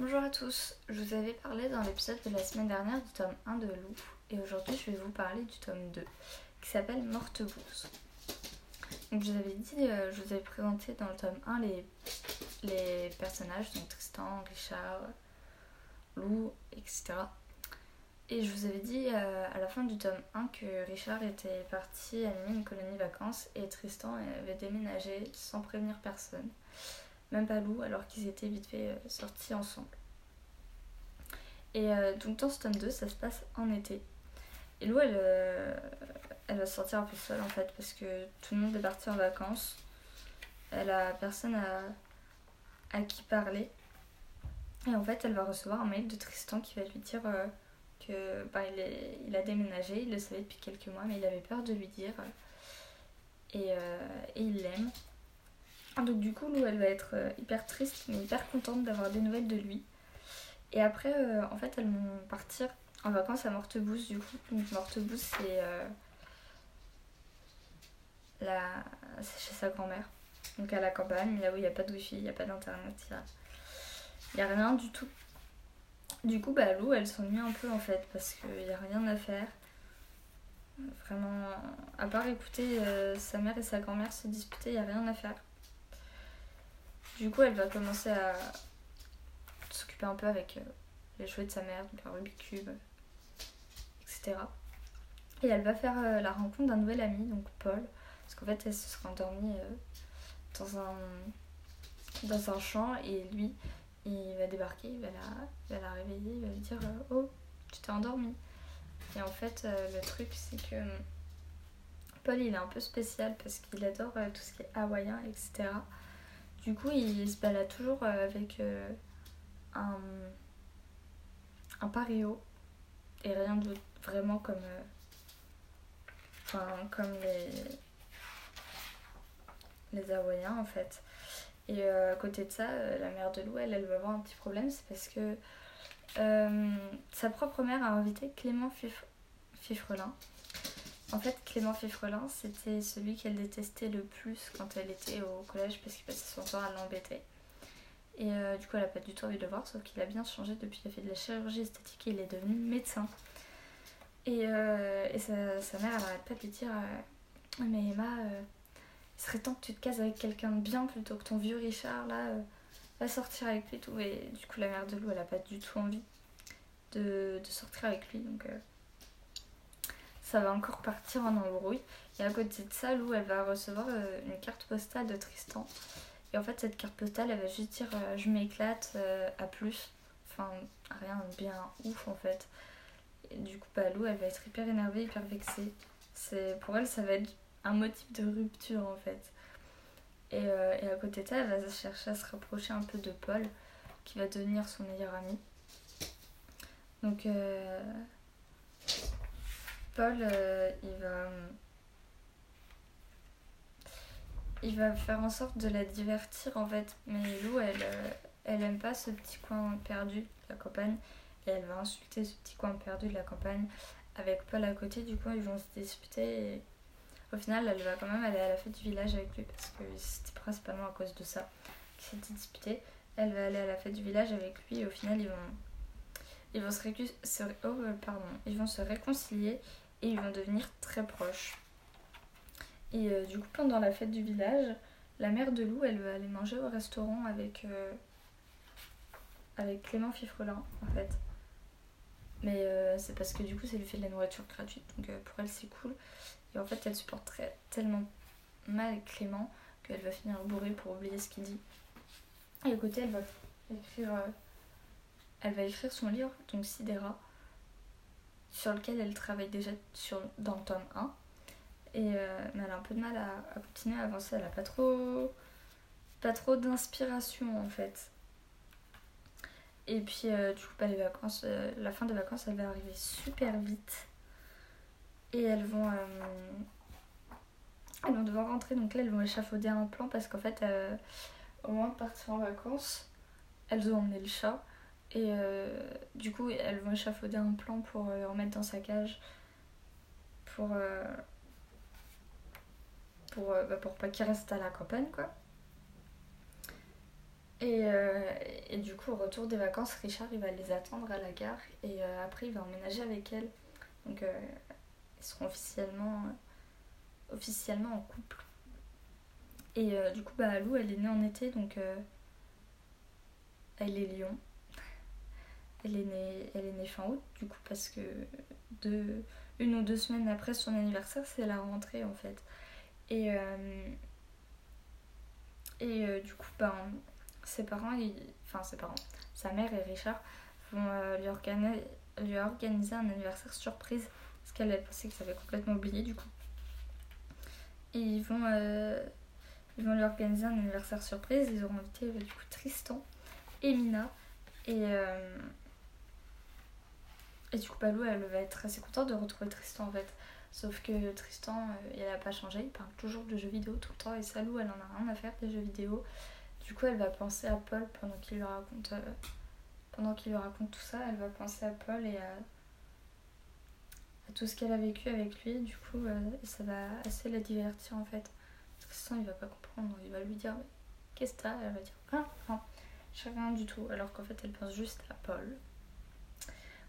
Bonjour à tous, je vous avais parlé dans l'épisode de la semaine dernière du tome 1 de Loup et aujourd'hui je vais vous parler du tome 2 qui s'appelle Morte Bouse. Donc je vous avais dit, euh, je vous avais présenté dans le tome 1 les, les personnages, donc Tristan, Richard, Lou, etc. Et je vous avais dit euh, à la fin du tome 1 que Richard était parti animer une colonie vacances et Tristan avait déménagé sans prévenir personne. Même pas Lou, alors qu'ils étaient vite fait euh, sortis ensemble. Et euh, donc dans ce tome 2, ça se passe en été. Et Lou, elle, elle va sortir un peu seule en fait, parce que tout le monde est parti en vacances. Elle a personne à, à qui parler. Et en fait, elle va recevoir un mail de Tristan qui va lui dire que bah, il, est, il, a déménagé, il le savait depuis quelques mois, mais il avait peur de lui dire. Et, euh, et il l'aime. Donc du coup, Lou, elle va être euh, hyper triste, mais hyper contente d'avoir des nouvelles de lui. Et après, euh, en fait, elles vont partir en vacances à Mortebousse, du coup. Donc Mortebousse, c'est la... chez sa grand-mère. Donc à la campagne, là où il n'y a pas de wifi, il n'y a pas d'internet, il n'y a... rien du tout. Du coup, bah, Lou, elle s'ennuie un peu en fait, parce qu'il n'y a rien à faire. Vraiment, à part écouter euh, sa mère et sa grand-mère se disputer, il n'y a rien à faire. Du coup, elle va commencer à s'occuper un peu avec euh, les jouets de sa mère, donc la Rubik's Cube, etc. Et elle va faire euh, la rencontre d'un nouvel ami, donc Paul, parce qu'en fait, elle se sera endormie dans, un, dans un champ, et lui, il va débarquer, il va la, va la réveiller, il va lui dire euh, Oh, tu t'es endormie. Et en fait, euh, le truc, c'est que hum, Paul, il est un peu spécial parce qu'il adore euh, tout ce qui est hawaïen, etc. Du coup, il se balade toujours avec un, un pario et rien d'autre, vraiment comme, enfin, comme les, les hawaïens en fait. Et euh, à côté de ça, euh, la mère de Lou, elle, elle va avoir un petit problème, c'est parce que euh, sa propre mère a invité Clément Fifrelin. En fait, Clément Fifrelin, c'était celui qu'elle détestait le plus quand elle était au collège parce qu'il passait son temps à l'embêter. Et du coup, elle n'a pas du tout envie de le voir, sauf qu'il a bien changé depuis qu'il a fait de la chirurgie esthétique et il est devenu médecin. Et, et sa, sa, mère, elle arrête pas de lui dire Mais Emma, il serait temps que tu te cases avec quelqu'un de bien plutôt que ton vieux Richard là euh, va sortir avec lui et tout et du coup la mère de Lou elle a pas du tout envie de, sortir avec lui donc euh, ça va encore partir en embrouille. Et à côté de ça Lou elle va recevoir euh, une carte postale de Tristan. Et en fait cette carte postale elle va juste dire je m'éclate à plus. Enfin rien de bien ouf en fait. Et du coup bah, Lou elle va être hyper énervée hyper vexée. Pour elle ça va être un motif de rupture en fait. Et, euh, et, à côté de ça, elle va chercher à se rapprocher un peu de Paul, qui va devenir son meilleur ami. Donc, euh, Paul, euh, il va. Il va faire en sorte de la divertir en fait. Mais Lou, elle, elle aime pas ce petit coin perdu de la campagne. Et elle va insulter ce petit coin perdu de la campagne avec Paul à côté. Du coup, ils vont se disputer. Et au final, elle va quand même aller à la fête du village avec lui parce que c'était principalement à cause de ça qu'il s'était disputé. Elle va aller à la fête du village avec lui et au final, ils vont, se, oh, euh, ils vont se réconcilier et ils vont devenir très proches. Et euh, du coup, pendant la fête du village, la mère de Lou, elle va aller manger au restaurant avec, euh, avec Clément Fifrelin, en fait. Mais c'est parce que du coup, ça lui fait de la nourriture gratuite, donc pour elle, c'est cool. Et en fait, elle supporterait tellement mal Clément qu'elle va finir bourrée pour oublier ce qu'il dit. Et à côté, elle va écrire, euh, elle va écrire son livre, donc Sidera, sur lequel elle travaille déjà sur, dans le tome 1. Et, euh, elle a un peu de mal à, continuer à avancer. Elle a pas trop, pas trop d'inspiration en fait. Et puis, euh, du coup, pas les vacances, la fin des vacances, elle va arriver super vite. Et elles vont, euh, elles vont devoir rentrer. Donc là, elles vont échafauder un plan parce qu'en fait, euh, au moment de partir en vacances, elles ont emmené le chat. Et euh, du coup, elles vont échafauder un plan pour le remettre dans sa cage. Pour, pour, bah, pour pas qu'il reste à la campagne, quoi. Et, euh, et du coup, au retour des vacances, Richard il va les attendre à la gare et euh, après il va emménager avec elle. Donc euh, ils seront officiellement, officiellement en couple. Et euh, du coup, bah, Lou elle est née en été donc euh, elle est lion. Elle est, née, elle est née fin août du coup parce que deux, une ou deux semaines après son anniversaire, c'est la rentrée en fait. Et, euh, et euh, du coup, ben, ses parents, ils- enfin ses parents, sa mère et Richard vont euh, lui, organiser, lui organiser un anniversaire surprise parce qu'elle elle pensait que ça avait complètement oublié du coup. Et ils vont, ils vont lui organiser un anniversaire surprise. Ils auront invité du coup Tristan et Mina. Et, et du coup, Balou, elle va être assez contente de retrouver Tristan en fait. Sauf que Tristan, euh, il a pas changé, il parle toujours de jeux vidéo tout le temps et Salou, elle en a rien à faire des jeux vidéo. Du coup, elle va penser à Paul pendant qu'il lui raconte, euh, pendant qu'il lui raconte tout ça, elle va penser à Paul et à, tout ce qu'elle a vécu avec lui. Du coup, euh, ça va assez la divertir en fait. Tristan, il va pas comprendre, il va lui dire Qu'est-ce que t'as? Elle va dire Ah, non, j'ai rien du tout. Alors qu'en fait, elle pense juste à Paul.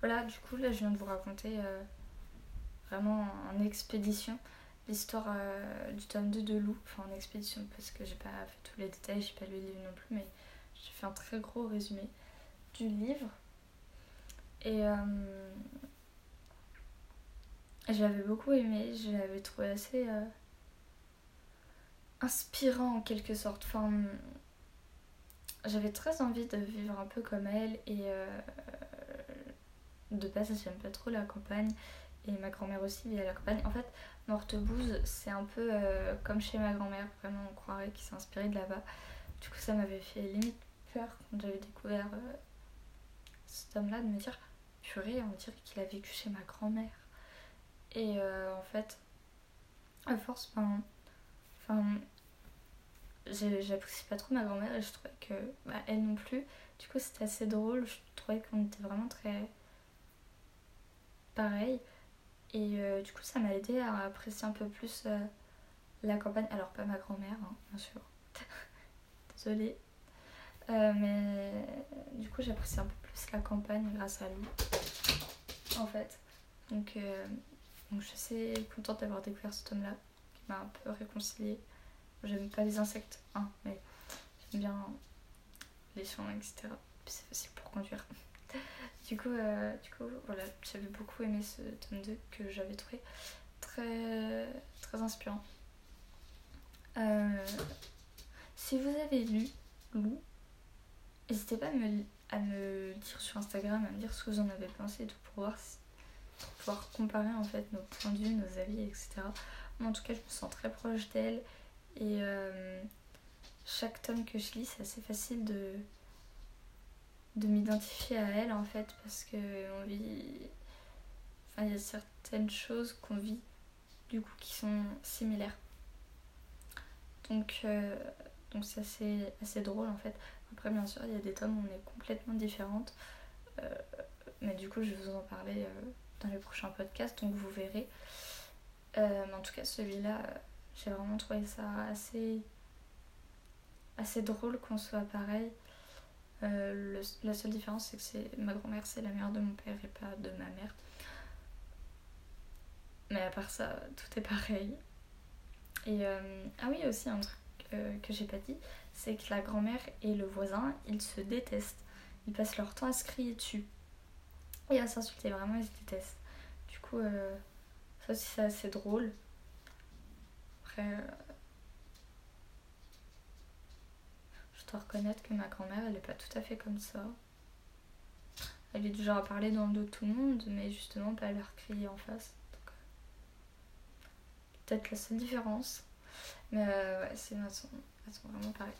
Voilà, du coup, là, je viens de vous raconter. euh, vraiment en expédition l'histoire euh, du tome 2 de Lou, enfin en expédition parce que j'ai pas fait tous les détails, j'ai pas lu le livre non plus, mais j'ai fait un très gros résumé du livre. Et euh, je l'avais beaucoup aimé, je l'avais trouvé assez euh, inspirant en quelque sorte. Enfin, j'avais très envie de vivre un peu comme elle et euh, de base j'aime pas trop la campagne et ma grand-mère aussi vit à la campagne. En fait, Mortebouze, c'est un peu euh, comme chez ma grand-mère, vraiment on croirait qu'il s'est inspiré de là-bas. Du coup, ça m'avait fait limite peur quand j'avais découvert euh, cet homme-là de me dire purée, on dirait qu'il a vécu chez ma grand-mère. Et euh, en fait, à force, ben, enfin, j'apprécie pas trop ma grand-mère et je trouvais que bah, elle non plus. Du coup, c'était assez drôle. Je trouvais qu'on était vraiment très pareil. Et euh, du coup, ça m'a aidé à apprécier un peu plus euh, la campagne. Alors, pas ma grand-mère, hein, bien sûr. Désolée. Euh, mais du coup, j'apprécie un peu plus la campagne grâce à lui. En fait. Donc, donc je suis assez contente d'avoir découvert ce tome-là, qui m'a un peu réconciliée. J'aime pas les insectes, hein, mais j'aime bien les champs, etc. C'est facile pour conduire. Du coup, euh, du coup, voilà, j'avais beaucoup aimé ce tome 2 que j'avais trouvé très, très inspirant. Euh, si vous avez lu Lou, n'hésitez pas à me, dire sur Instagram, à me dire ce que vous en avez pensé tout pour pouvoir comparer en fait nos points de vue, nos avis, etc. Moi, en tout cas, je me sens très proche d'elle et euh, chaque tome que je lis, c'est assez facile de de m'identifier à elle en fait parce que on vit enfin il y a certaines choses qu'on vit du coup qui sont similaires. Donc euh, donc c'est assez drôle en fait. Après bien sûr il y a des tomes où on est complètement différentes. Euh, mais du coup je vais vous en parler euh, dans les prochains podcasts donc vous verrez. Mais en tout cas celui-là j'ai vraiment trouvé ça assez assez drôle qu'on soit pareil euh, la seule différence, c'est que ma grand-mère, c'est la mère de mon père et pas de ma mère. Mais à part ça, tout est pareil. Et euh, ah oui, aussi un truc euh, que j'ai pas dit, c'est que la grand-mère et le voisin, ils se détestent. Ils passent leur temps à se crier dessus et à s'insulter. Vraiment, ils se détestent. Du coup, euh, ça aussi, c'est assez drôle. Après, euh, je reconnaître que ma grand-mère, elle est pas tout à fait comme ça. Elle est du genre à parler dans le dos de tout le monde, mais justement pas à leur crier en face. Donc, euh, Peut-être la seule différence. Mais euh, ouais, elles sont vraiment pareilles.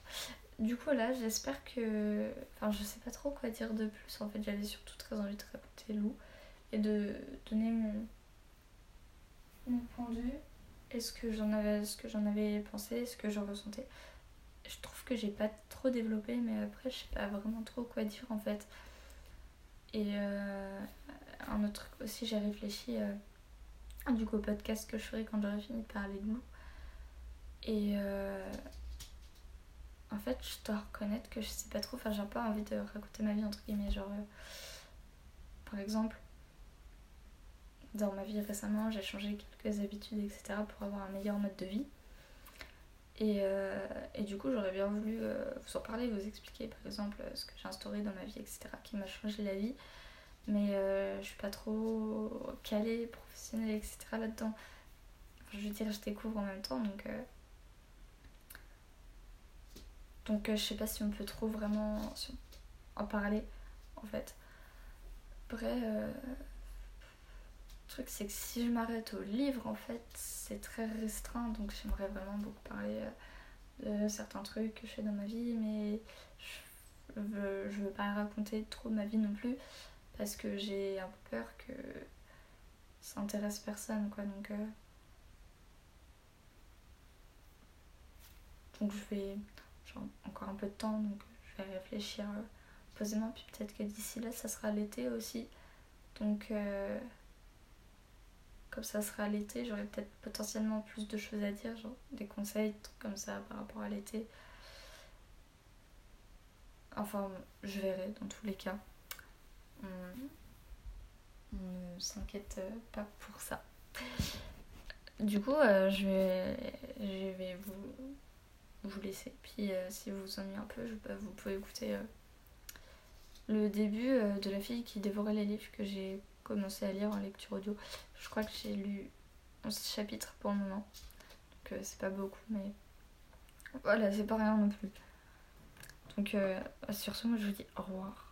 Du coup là, j'espère que... Enfin, je sais pas trop quoi dire de plus. En fait, j'avais surtout très envie de raconter Lou et de donner mon, point de vue et ce que j'en avais, ce que j'en avais pensé, ce que j'en ressentais je trouve que j'ai pas trop développé, mais après, je sais pas vraiment trop quoi dire en fait. Et euh, un autre truc aussi, j'ai réfléchi euh, du coup au podcast que je ferai quand j'aurai fini de parler de nous. Et, euh, en fait, je dois reconnaître que je sais pas trop. Enfin, j'ai pas envie de raconter ma vie, entre guillemets. Genre, par exemple, dans ma vie récemment, j'ai changé quelques habitudes, etc. pour avoir un meilleur mode de vie. Et, euh, et du coup, j'aurais bien voulu euh, vous en parler, vous expliquer par exemple ce que j'ai instauré dans ma vie, etc., qui m'a changé la vie. Mais je suis pas trop calée, professionnelle, etc. là-dedans. je veux dire, je découvre en même temps, donc donc euh, je sais pas si on peut trop vraiment en parler en fait. Après, euh, le truc c'est que si je m'arrête au livre en fait c'est très restreint donc j'aimerais vraiment beaucoup parler euh, de certains trucs que je fais dans ma vie mais je veux, je veux pas raconter trop ma vie non plus parce que j'ai un peu peur que ça intéresse personne quoi donc donc je vais encore un peu de temps, donc je vais réfléchir euh, posément. Puis peut-être que d'ici là, ça sera l'été aussi. Donc, euh, comme ça sera l'été, j'aurai peut-être potentiellement plus de choses à dire, genre des conseils, comme ça par rapport à l'été. Enfin, je verrai dans tous les cas. On, ne s'inquiète euh, pas pour ça. Du coup, je, vais, je vais vous vous laisser. Puis euh, si vous vous ennuyez un peu, vous pouvez écouter euh, le début euh, de la fille qui dévorait les livres que j'ai commencé à lire en lecture audio. Je crois que j'ai lu 11 chapitres pour le moment. Donc c'est pas beaucoup, mais voilà, c'est pas rien non plus. Donc sur ce, moi je vous dis au revoir.